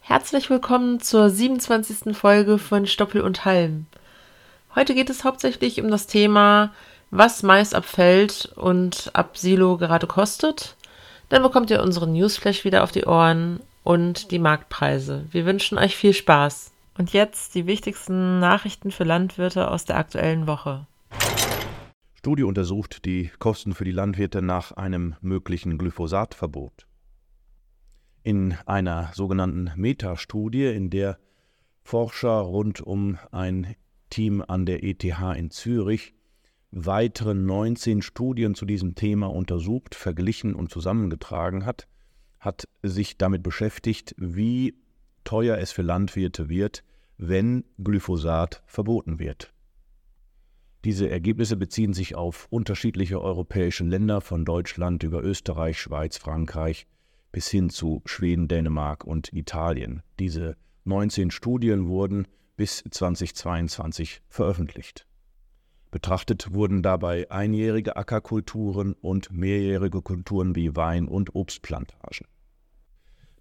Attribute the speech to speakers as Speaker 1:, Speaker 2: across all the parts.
Speaker 1: Herzlich willkommen zur 27. Folge von Stoppel und Halm. Heute geht es hauptsächlich um das Thema, was Mais abfällt und ab Silo gerade kostet. Dann bekommt ihr unseren Newsflash wieder auf die Ohren und die Marktpreise. Wir wünschen euch viel Spaß. Und jetzt die wichtigsten Nachrichten für Landwirte aus der aktuellen Woche.
Speaker 2: Studie untersucht die Kosten für die Landwirte nach einem möglichen Glyphosatverbot. In einer sogenannten Metastudie, in der Forscher rund um ein Team an der ETH in Zürich weitere 19 Studien zu diesem Thema untersucht, verglichen und zusammengetragen hat, hat sich damit beschäftigt, wie teuer es für Landwirte wird, wenn Glyphosat verboten wird. Diese Ergebnisse beziehen sich auf unterschiedliche europäische Länder von Deutschland über Österreich, Schweiz, Frankreich bis hin zu Schweden, Dänemark und Italien. Diese 19 Studien wurden bis 2022 veröffentlicht. Betrachtet wurden dabei einjährige Ackerkulturen und mehrjährige Kulturen wie Wein- und Obstplantagen.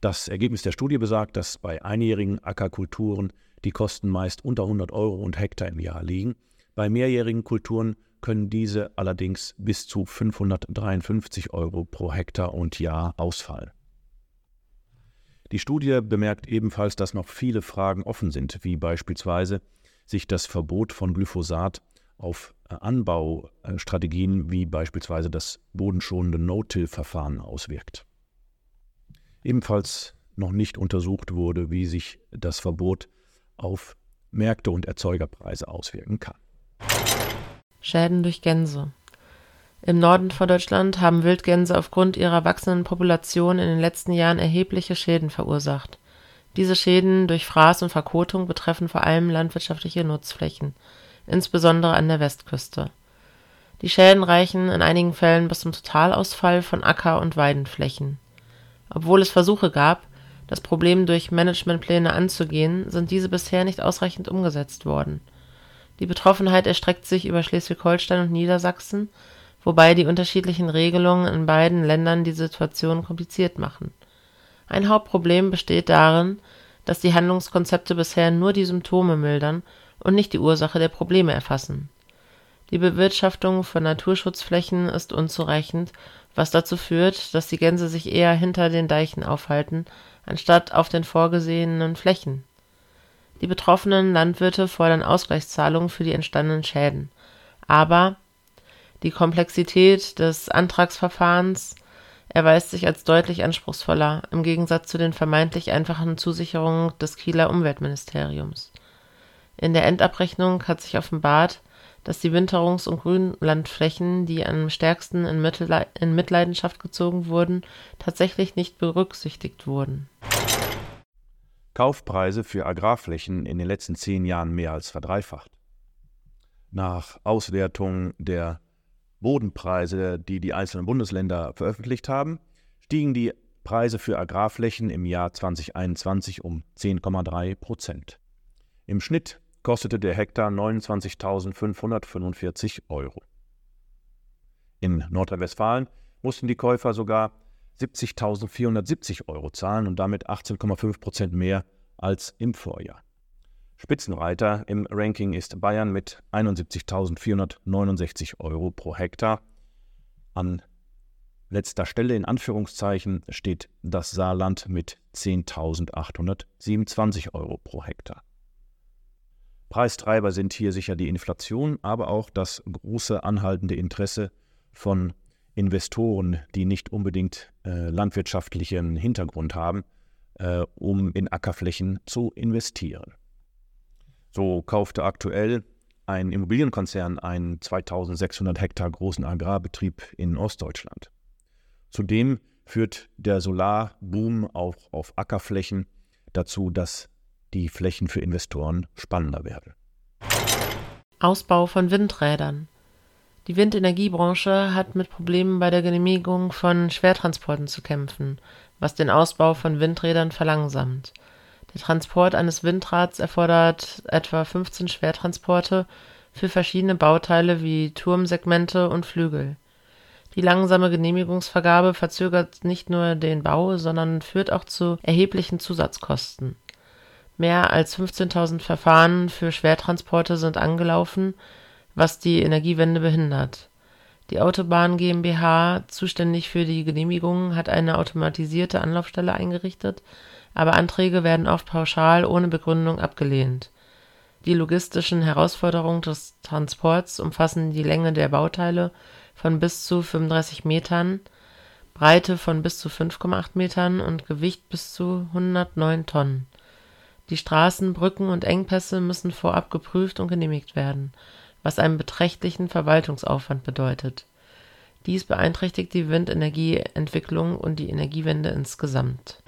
Speaker 2: Das Ergebnis der Studie besagt, dass bei einjährigen Ackerkulturen die Kosten meist unter 100 Euro und Hektar im Jahr liegen bei mehrjährigen Kulturen können diese allerdings bis zu 553 Euro pro Hektar und Jahr ausfallen. Die Studie bemerkt ebenfalls, dass noch viele Fragen offen sind, wie beispielsweise sich das Verbot von Glyphosat auf äh, Anbaustrategien wie beispielsweise das bodenschonende No-Till-Verfahren auswirkt. Ebenfalls noch nicht untersucht wurde, wie sich das Verbot auf Märkte und Erzeugerpreise auswirken kann.
Speaker 1: Schäden durch Gänse. Im Norden von Deutschland haben Wildgänse aufgrund ihrer wachsenden Population in den letzten Jahren erhebliche Schäden verursacht. Diese Schäden durch Fraß und Verkotung betreffen vor allem landwirtschaftliche Nutzflächen, insbesondere an der Westküste. Die Schäden reichen in einigen Fällen bis zum Totalausfall von Acker- und Weidenflächen. Obwohl es Versuche gab, das Problem durch Managementpläne anzugehen, sind diese bisher nicht ausreichend umgesetzt worden die Betroffenheit erstreckt sich über Schleswig-Holstein und Niedersachsen, wobei die unterschiedlichen Regelungen in beiden Ländern die Situation kompliziert machen. Ein Hauptproblem besteht darin, dass die Handlungskonzepte bisher nur die Symptome mildern und nicht die Ursache der Probleme erfassen. Die Bewirtschaftung von Naturschutzflächen ist unzureichend, was dazu führt, dass die Gänse sich eher hinter den Deichen aufhalten, anstatt auf den vorgesehenen Flächen die betroffenen Landwirte fordern Ausgleichszahlungen für die entstandenen Schäden. Aber die Komplexität des Antragsverfahrens erweist sich als deutlich anspruchsvoller, im Gegensatz zu den vermeintlich einfachen Zusicherungen des Kieler Umweltministeriums. In der Endabrechnung hat sich offenbart, dass die Winterungs- und Grünlandflächen, die am stärksten in, Mitleidenschaft gezogen wurden, tatsächlich nicht berücksichtigt wurden
Speaker 2: Kaufpreise für Agrarflächen in den letzten zehn Jahren mehr als verdreifacht. Nach Auswertung der Bodenpreise, die die einzelnen Bundesländer veröffentlicht haben, stiegen die Preise für Agrarflächen im Jahr 2021 um 10,3 Prozent. Im Schnitt kostete der Hektar 29.545 Euro. In Nordrhein-Westfalen mussten die Käufer sogar 70.470 Euro zahlen und damit 18,5 Prozent mehr als im Vorjahr. Spitzenreiter im Ranking ist Bayern mit 71.469 Euro pro Hektar. An letzter Stelle in Anführungszeichen steht das Saarland mit 10.827 Euro pro Hektar. Preistreiber sind hier sicher die Inflation, aber auch das große anhaltende Interesse von Investoren, die nicht unbedingt äh, landwirtschaftlichen Hintergrund haben, äh, um in Ackerflächen zu investieren. So kaufte aktuell ein Immobilienkonzern einen 2600 Hektar großen Agrarbetrieb in Ostdeutschland. Zudem führt der Solarboom auch auf Ackerflächen dazu, dass die Flächen für Investoren spannender werden.
Speaker 1: Ausbau von Windrädern. Die Windenergiebranche hat mit Problemen bei der Genehmigung von Schwertransporten zu kämpfen, was den Ausbau von Windrädern verlangsamt. Der Transport eines Windrads erfordert etwa 15 Schwertransporte für verschiedene Bauteile wie Turmsegmente und Flügel. Die langsame Genehmigungsvergabe verzögert nicht nur den Bau, sondern führt auch zu erheblichen Zusatzkosten. Mehr als 15.000 Verfahren für Schwertransporte sind angelaufen, was die Energiewende behindert. Die Autobahn GmbH, zuständig für die Genehmigungen, hat eine automatisierte Anlaufstelle eingerichtet, aber Anträge werden oft pauschal ohne Begründung abgelehnt. Die logistischen Herausforderungen des Transports umfassen die Länge der Bauteile von bis zu 35 Metern, Breite von bis zu 5,8 Metern und Gewicht bis zu 109 Tonnen. Die Straßen, Brücken und Engpässe müssen vorab geprüft und genehmigt werden, was einen beträchtlichen Verwaltungsaufwand bedeutet. Dies beeinträchtigt die Windenergieentwicklung und die Energiewende insgesamt.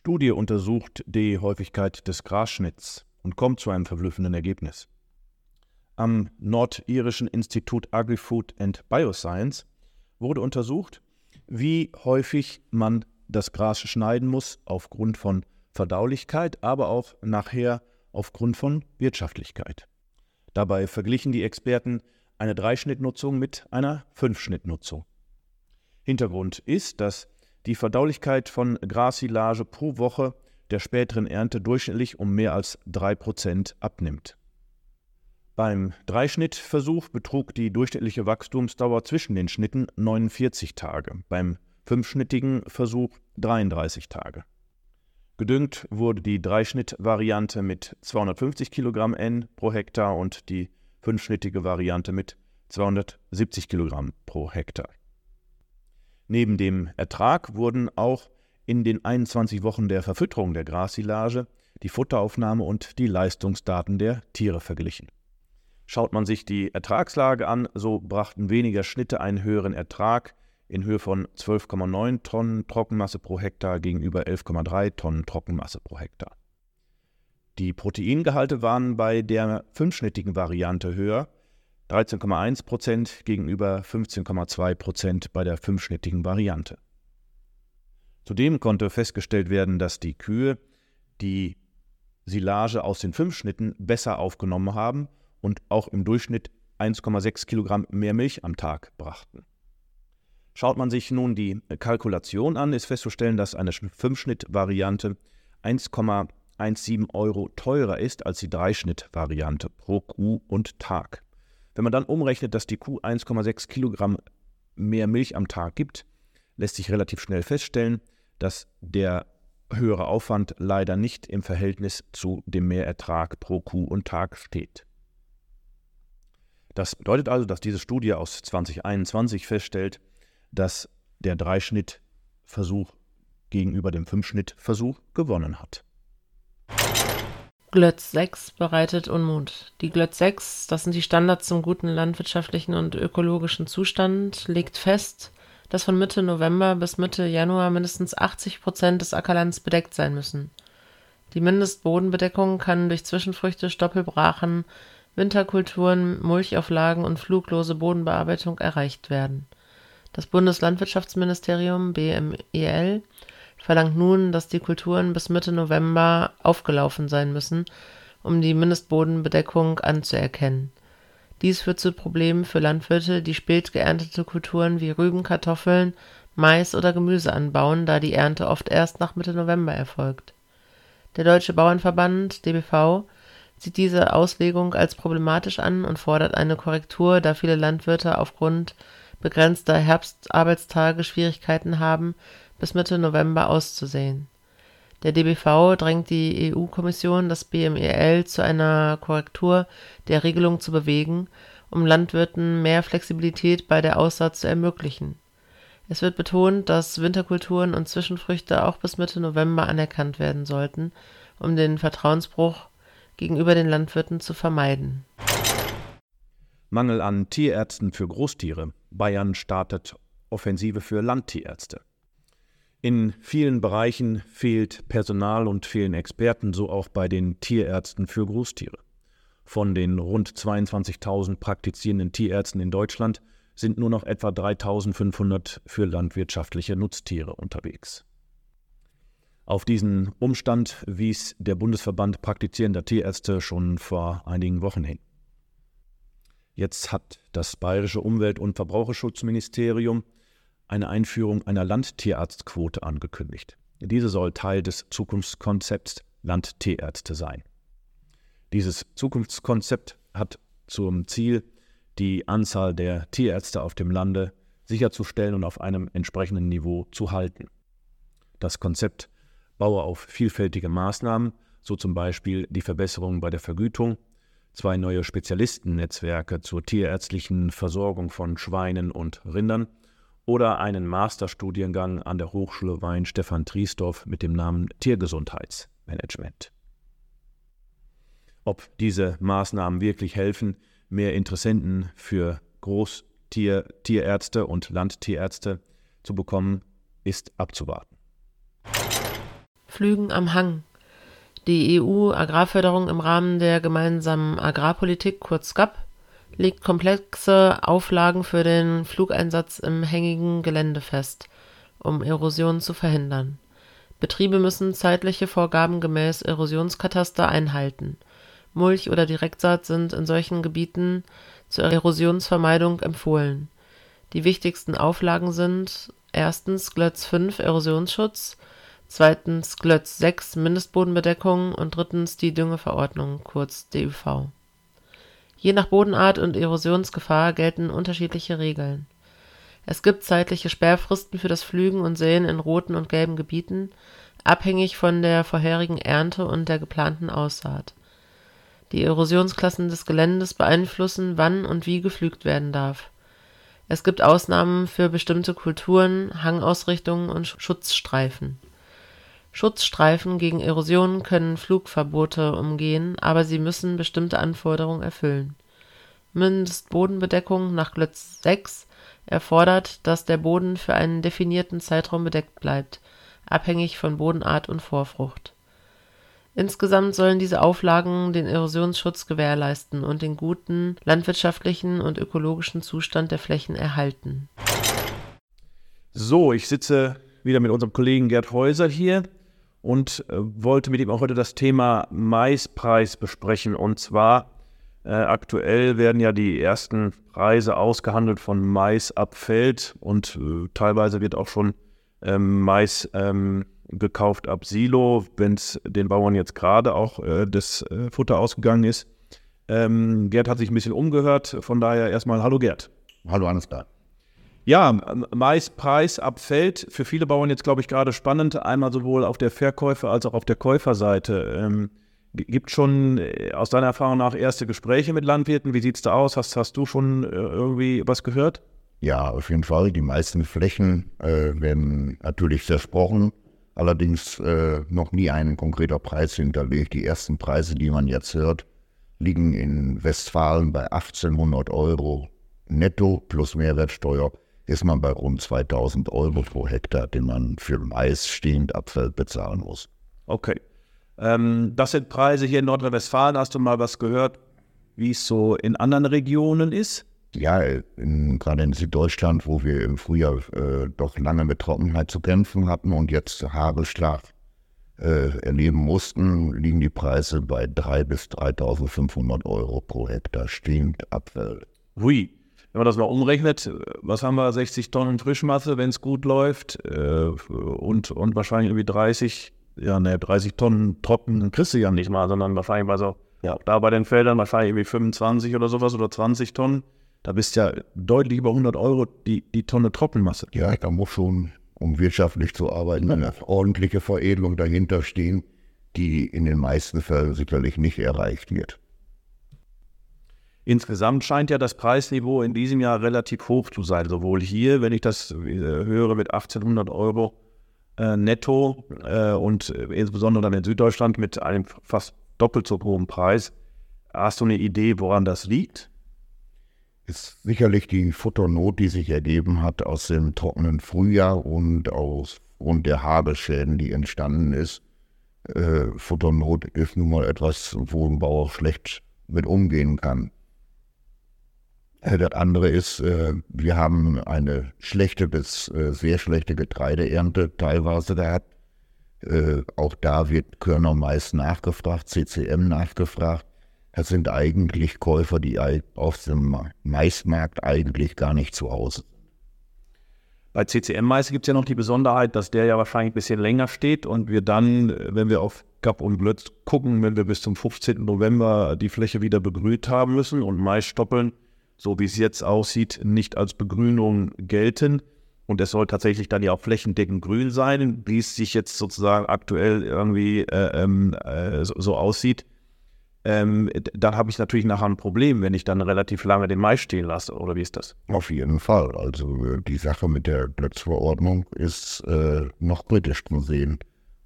Speaker 2: Studie untersucht die Häufigkeit des Grasschnitts und kommt zu einem verblüffenden Ergebnis. Am nordirischen Institut Agri-Food and Bioscience wurde untersucht, wie häufig man das Gras schneiden muss aufgrund von Verdaulichkeit, aber auch nachher aufgrund von Wirtschaftlichkeit. Dabei verglichen die Experten eine Dreischnittnutzung mit einer Fünfschnittnutzung. Hintergrund ist, dass die Verdaulichkeit von Grassilage pro Woche der späteren Ernte durchschnittlich um mehr als 3% abnimmt. Beim Dreischnittversuch betrug die durchschnittliche Wachstumsdauer zwischen den Schnitten 49 Tage, beim fünfschnittigen Versuch 33 Tage. Gedüngt wurde die Dreischnittvariante mit 250 Kilogramm N pro Hektar und die fünfschnittige Variante mit 270 Kilogramm pro Hektar. Neben dem Ertrag wurden auch in den 21 Wochen der Verfütterung der Grassilage die Futteraufnahme und die Leistungsdaten der Tiere verglichen. Schaut man sich die Ertragslage an, so brachten weniger Schnitte einen höheren Ertrag in Höhe von 12,9 Tonnen Trockenmasse pro Hektar gegenüber 11,3 Tonnen Trockenmasse pro Hektar. Die Proteingehalte waren bei der fünfschnittigen Variante höher, 13,1 Prozent gegenüber 15,2 Prozent bei der fünfschnittigen Variante. Zudem konnte festgestellt werden, dass die Kühe die Silage aus den fünf Schnitten besser aufgenommen haben und auch im Durchschnitt 1,6 Kilogramm mehr Milch am Tag brachten. Schaut man sich nun die Kalkulation an, ist festzustellen, dass eine Fünfschnitt-Variante 1,17 Euro teurer ist als die Dreischnitt-Variante pro Kuh und Tag. Wenn man dann umrechnet, dass die Kuh 1,6 Kilogramm mehr Milch am Tag gibt, lässt sich relativ schnell feststellen, dass der höhere Aufwand leider nicht im Verhältnis zu dem Mehrertrag pro Kuh und Tag steht. Das bedeutet also, dass diese Studie aus 2021 feststellt, dass der Dreischnittversuch gegenüber dem Fünfschnittversuch gewonnen hat.
Speaker 1: Glötz 6 bereitet Unmut. Die Glötz 6, das sind die Standards zum guten landwirtschaftlichen und ökologischen Zustand, legt fest, dass von Mitte November bis Mitte Januar mindestens 80 Prozent des Ackerlands bedeckt sein müssen. Die Mindestbodenbedeckung kann durch Zwischenfrüchte, Stoppelbrachen, Winterkulturen, Mulchauflagen und fluglose Bodenbearbeitung erreicht werden. Das Bundeslandwirtschaftsministerium BMEL verlangt nun, dass die Kulturen bis Mitte November aufgelaufen sein müssen, um die Mindestbodenbedeckung anzuerkennen. Dies führt zu Problemen für Landwirte, die spät geerntete Kulturen wie Rüben, Kartoffeln, Mais oder Gemüse anbauen, da die Ernte oft erst nach Mitte November erfolgt. Der Deutsche Bauernverband (DBV) sieht diese Auslegung als problematisch an und fordert eine Korrektur, da viele Landwirte aufgrund begrenzter Herbstarbeitstage Schwierigkeiten haben, bis Mitte November auszusehen der DBV drängt die EU-Kommission, das BMEL zu einer Korrektur der Regelung zu bewegen, um Landwirten mehr Flexibilität bei der Aussaat zu ermöglichen. Es wird betont, dass Winterkulturen und Zwischenfrüchte auch bis Mitte November anerkannt werden sollten, um den Vertrauensbruch gegenüber den Landwirten zu vermeiden.
Speaker 2: Mangel an Tierärzten für Großtiere. Bayern startet Offensive für Landtierärzte. In vielen Bereichen fehlt Personal und fehlen Experten, so auch bei den Tierärzten für Großtiere. Von den rund 22.000 praktizierenden Tierärzten in Deutschland sind nur noch etwa 3.500 für landwirtschaftliche Nutztiere unterwegs. Auf diesen Umstand wies der Bundesverband praktizierender Tierärzte schon vor einigen Wochen hin. Jetzt hat das bayerische Umwelt- und Verbraucherschutzministerium eine Einführung einer Landtierarztquote angekündigt. Diese soll Teil des Zukunftskonzepts Landtierärzte sein. Dieses Zukunftskonzept hat zum Ziel, die Anzahl der Tierärzte auf dem Lande sicherzustellen und auf einem entsprechenden Niveau zu halten. Das Konzept baue auf vielfältige Maßnahmen, so zum Beispiel die Verbesserung bei der Vergütung, zwei neue Spezialistennetzwerke zur tierärztlichen Versorgung von Schweinen und Rindern oder einen Masterstudiengang an der Hochschule Wein Stefan Triesdorf mit dem Namen Tiergesundheitsmanagement. Ob diese Maßnahmen wirklich helfen, mehr Interessenten für Großtierärzte und Landtierärzte zu bekommen, ist abzuwarten.
Speaker 1: Flügen am Hang. Die EU-Agrarförderung im Rahmen der gemeinsamen Agrarpolitik, kurz GAP, legt komplexe Auflagen für den Flugeinsatz im hängigen Gelände fest, um Erosion zu verhindern. Betriebe müssen zeitliche Vorgaben gemäß Erosionskataster einhalten. Mulch oder Direktsaat sind in solchen Gebieten zur Erosionsvermeidung empfohlen. Die wichtigsten Auflagen sind erstens Glötz 5 Erosionsschutz zweitens Glötz 6 Mindestbodenbedeckung und drittens die Düngeverordnung kurz DÜV. Je nach Bodenart und Erosionsgefahr gelten unterschiedliche Regeln. Es gibt zeitliche Sperrfristen für das Pflügen und Säen in roten und gelben Gebieten, abhängig von der vorherigen Ernte und der geplanten Aussaat. Die Erosionsklassen des Geländes beeinflussen, wann und wie gepflügt werden darf. Es gibt Ausnahmen für bestimmte Kulturen, Hangausrichtungen und Schutzstreifen Schutzstreifen gegen Erosion können Flugverbote umgehen, aber sie müssen bestimmte Anforderungen erfüllen. Mindestbodenbedeckung nach Glötz 6 erfordert, dass der Boden für einen definierten Zeitraum bedeckt bleibt, abhängig von Bodenart und Vorfrucht. Insgesamt sollen diese Auflagen den Erosionsschutz gewährleisten und den guten landwirtschaftlichen und ökologischen Zustand der Flächen erhalten.
Speaker 2: So, ich sitze wieder mit unserem Kollegen Gerd Häuser hier und äh, wollte mit ihm auch heute das Thema Maispreis besprechen. Und zwar äh, aktuell werden ja die ersten Preise ausgehandelt von Mais ab Feld und äh, teilweise wird auch schon ähm, Mais ähm, gekauft ab Silo, wenn es den Bauern jetzt gerade auch äh, das äh, Futter ausgegangen ist. Ähm, Gerd hat sich ein bisschen umgehört, von daher erstmal Hallo Gerd.
Speaker 3: Hallo alles klar.
Speaker 2: Ja, Maispreis abfällt. Für viele Bauern jetzt, glaube ich, gerade spannend. Einmal sowohl auf der Verkäufer- als auch auf der Käuferseite. Ähm, gibt schon äh, aus deiner Erfahrung nach erste Gespräche mit Landwirten? Wie sieht es da aus? Hast, hast du schon äh, irgendwie was gehört?
Speaker 3: Ja, auf jeden Fall. Die meisten Flächen äh, werden natürlich versprochen. Allerdings äh, noch nie ein konkreter Preis hinterlegt. Die ersten Preise, die man jetzt hört, liegen in Westfalen bei 1800 Euro netto plus Mehrwertsteuer ist man bei rund 2000 Euro pro Hektar, den man für Mais stehend Abfeld bezahlen muss.
Speaker 2: Okay. Ähm, das sind Preise hier in Nordrhein-Westfalen. Hast du mal was gehört, wie es so in anderen Regionen ist?
Speaker 3: Ja, in, gerade in Süddeutschland, wo wir im Frühjahr äh, doch lange mit Trockenheit zu kämpfen hatten und jetzt Hagelschlag äh, erleben mussten, liegen die Preise bei 3.000 bis 3.500 Euro pro Hektar stehend Abfeld.
Speaker 2: Hui. Wenn man das mal umrechnet, was haben wir, 60 Tonnen Frischmasse, wenn es gut läuft, äh, und, und wahrscheinlich irgendwie 30, ja, ne, 30 Tonnen trocken, dann kriegst du ja nicht mal, sondern wahrscheinlich bei so, ja, da bei den Feldern wahrscheinlich irgendwie 25 oder sowas oder 20 Tonnen. Da bist ja deutlich über 100 Euro die, die Tonne Trockenmasse.
Speaker 3: Ja, da muss schon, um wirtschaftlich zu arbeiten, eine ordentliche Veredelung dahinter stehen, die in den meisten Fällen sicherlich nicht erreicht wird.
Speaker 2: Insgesamt scheint ja das Preisniveau in diesem Jahr relativ hoch zu sein. Sowohl hier, wenn ich das äh, höre, mit 1800 Euro äh, netto äh, und äh, insbesondere dann in Süddeutschland mit einem fast doppelt so hohen Preis. Hast du eine Idee, woran das liegt?
Speaker 3: Ist sicherlich die Futternot, die sich ergeben hat aus dem trockenen Frühjahr und aus Grund der Hagelschäden, die entstanden ist. Äh, Futternot ist nun mal etwas, wo ein Bauer schlecht mit umgehen kann. Äh, das andere ist, äh, wir haben eine schlechte bis äh, sehr schlechte Getreideernte teilweise gehabt. Auch da wird Körner meist nachgefragt, CCM nachgefragt. Das sind eigentlich Käufer, die auf dem Maismarkt eigentlich gar nicht zu Hause sind.
Speaker 2: Bei CCM-Mais gibt es ja noch die Besonderheit, dass der ja wahrscheinlich ein bisschen länger steht und wir dann, wenn wir auf Gap und Blöd gucken, wenn wir bis zum 15. November die Fläche wieder begrünt haben müssen und Maisstoppeln so wie es jetzt aussieht, nicht als Begrünung gelten. Und es soll tatsächlich dann ja auch flächendeckend grün sein, wie es sich jetzt sozusagen aktuell irgendwie äh, ähm, äh, so, so, aussieht. Ähm, dann habe ich natürlich nachher ein Problem, wenn ich dann relativ lange den Mais stehen lasse, oder wie ist das?
Speaker 3: Auf jeden Fall. Also äh, die Sache mit der Platzverordnung ist äh, noch kritisch zu sehen.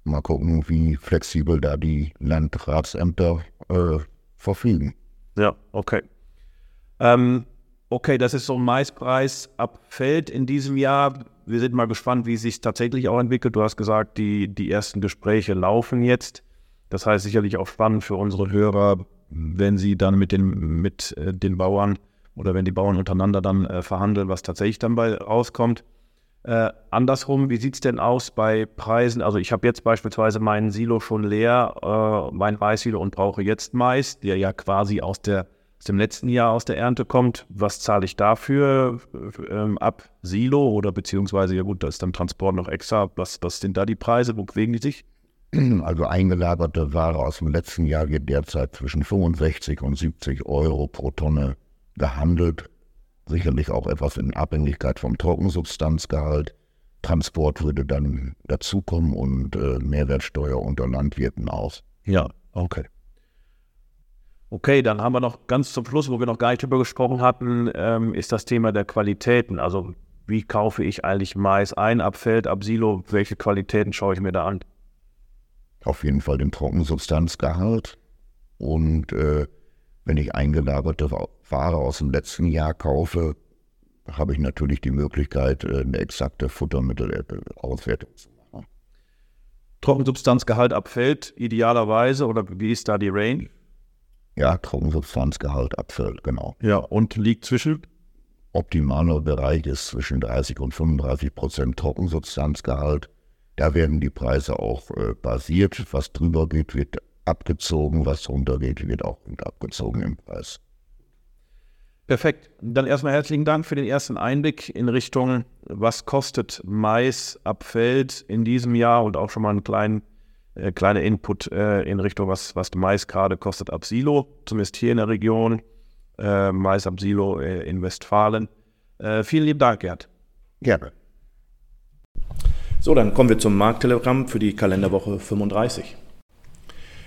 Speaker 3: Mal gucken, wie flexibel da die Landratsämter äh, verfügen.
Speaker 2: Ja, okay. Ähm, okay, das ist so ein Maispreis ab Feld in diesem Jahr. Wir sind mal gespannt, wie es sich tatsächlich auch entwickelt. Du hast gesagt, die, die ersten Gespräche laufen jetzt. Das heißt sicherlich auch spannend für unsere Hörer, wenn sie dann mit den, mit äh, den Bauern oder wenn die Bauern untereinander dann äh, verhandeln, was tatsächlich dann bei rauskommt. Äh, andersrum, wie sieht es denn aus bei Preisen? Also ich habe jetzt beispielsweise meinen Silo schon leer, äh, mein Mais-Silo und brauche jetzt Mais, der ja quasi aus der aus dem letzten Jahr aus der Ernte kommt, was zahle ich dafür ähm, ab Silo oder beziehungsweise, ja gut, da ist dann Transport noch extra. Was, was sind da die Preise? Wo bewegen die sich?
Speaker 3: Also eingelagerte Ware aus dem letzten Jahr wird derzeit zwischen 65 und 70 Euro pro Tonne gehandelt. Sicherlich auch etwas in Abhängigkeit vom Trockensubstanzgehalt. Transport würde dann dazukommen und äh, Mehrwertsteuer unter Landwirten aus.
Speaker 2: Ja, okay. Okay, dann haben wir noch ganz zum Schluss, wo wir noch gar nicht drüber gesprochen hatten, ähm, ist das Thema der Qualitäten. Also wie kaufe ich eigentlich Mais ein, ab Feld, ab Silo? Welche Qualitäten schaue ich mir da an?
Speaker 3: Auf jeden Fall den Trockensubstanzgehalt. Und äh, wenn ich eingelagerte Ware aus dem letzten Jahr kaufe, habe ich natürlich die Möglichkeit, äh, eine exakte Futtermittelauswertung zu machen.
Speaker 2: Trockensubstanzgehalt ab Feld idealerweise oder wie ist da die Range?
Speaker 3: Ja, Trockensubstanzgehalt abfällt, genau.
Speaker 2: Ja, und liegt zwischen?
Speaker 3: Optimaler Bereich ist zwischen 30 und 35 Prozent Trockensubstanzgehalt. Da werden die Preise auch äh, basiert. Was drüber geht, wird abgezogen. Was drunter geht, wird auch abgezogen im Preis.
Speaker 2: Perfekt. Dann erstmal herzlichen Dank für den ersten Einblick in Richtung, was kostet Mais ab Feld in diesem Jahr und auch schon mal einen kleinen äh, kleiner Input äh, in Richtung, was, was Mais gerade kostet ab Silo, zumindest hier in der Region, äh, Mais ab Silo äh, in Westfalen. Äh, vielen lieben Dank, Gerd.
Speaker 3: Gerne.
Speaker 2: So, dann kommen wir zum Markttelegramm für die Kalenderwoche 35.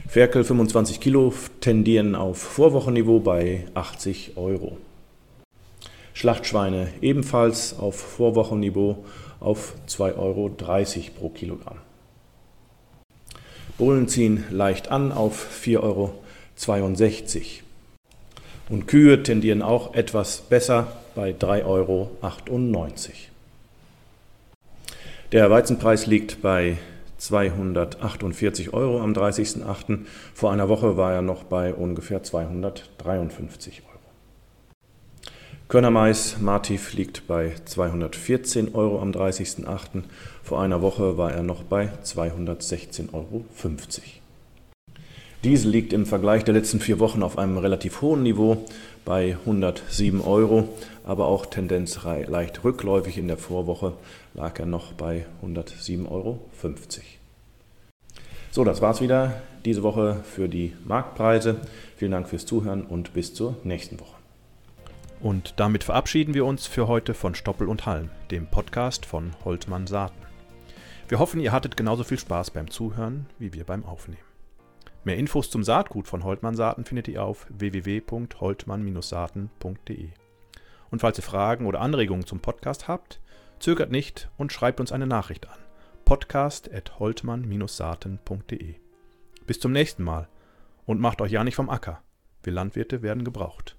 Speaker 2: Ferkel 25 Kilo tendieren auf Vorwochenniveau bei 80 Euro. Schlachtschweine ebenfalls auf Vorwochenniveau auf 2,30 Euro pro Kilogramm. Bullen ziehen leicht an auf 4,62 Euro. Und Kühe tendieren auch etwas besser bei 3,98 Euro. Der Weizenpreis liegt bei 248 Euro am 30.08. Vor einer Woche war er noch bei ungefähr 253 Euro. Körnermais Martiv liegt bei 214 Euro am 30.08. Vor einer Woche war er noch bei 216,50 Euro. Diesel liegt im Vergleich der letzten vier Wochen auf einem relativ hohen Niveau bei 107 Euro, aber auch Tendenz leicht rückläufig. In der Vorwoche lag er noch bei 107,50 Euro. So, das war's wieder diese Woche für die Marktpreise. Vielen Dank fürs Zuhören und bis zur nächsten Woche.
Speaker 4: Und damit verabschieden wir uns für heute von Stoppel und Halm, dem Podcast von Holtmann Saaten. Wir hoffen, ihr hattet genauso viel Spaß beim Zuhören wie wir beim Aufnehmen. Mehr Infos zum Saatgut von Holtmann Saaten findet ihr auf www.holtmann-saaten.de. Und falls ihr Fragen oder Anregungen zum Podcast habt, zögert nicht und schreibt uns eine Nachricht an. podcast.holtmann-saaten.de. Bis zum nächsten Mal und macht euch ja nicht vom Acker. Wir Landwirte werden gebraucht.